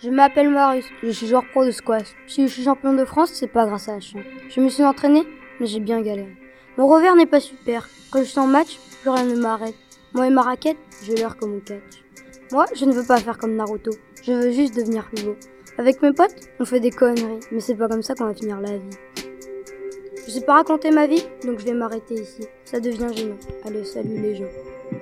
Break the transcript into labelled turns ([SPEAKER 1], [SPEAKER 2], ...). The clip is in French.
[SPEAKER 1] Je m'appelle Marius, je suis joueur pro de squash. Si je suis champion de France, c'est pas grâce à la chance. Je me suis entraîné, mais j'ai bien galéré. Mon revers n'est pas super. Quand je suis en match, plus rien ne m'arrête. Moi et ma raquette, je l'heure comme au catch. Moi, je ne veux pas faire comme Naruto. Je veux juste devenir plus beau. Avec mes potes, on fait des conneries, mais c'est pas comme ça qu'on va finir la vie. Je sais pas raconter ma vie, donc je vais m'arrêter ici. Ça devient gênant. Allez, salut les gens.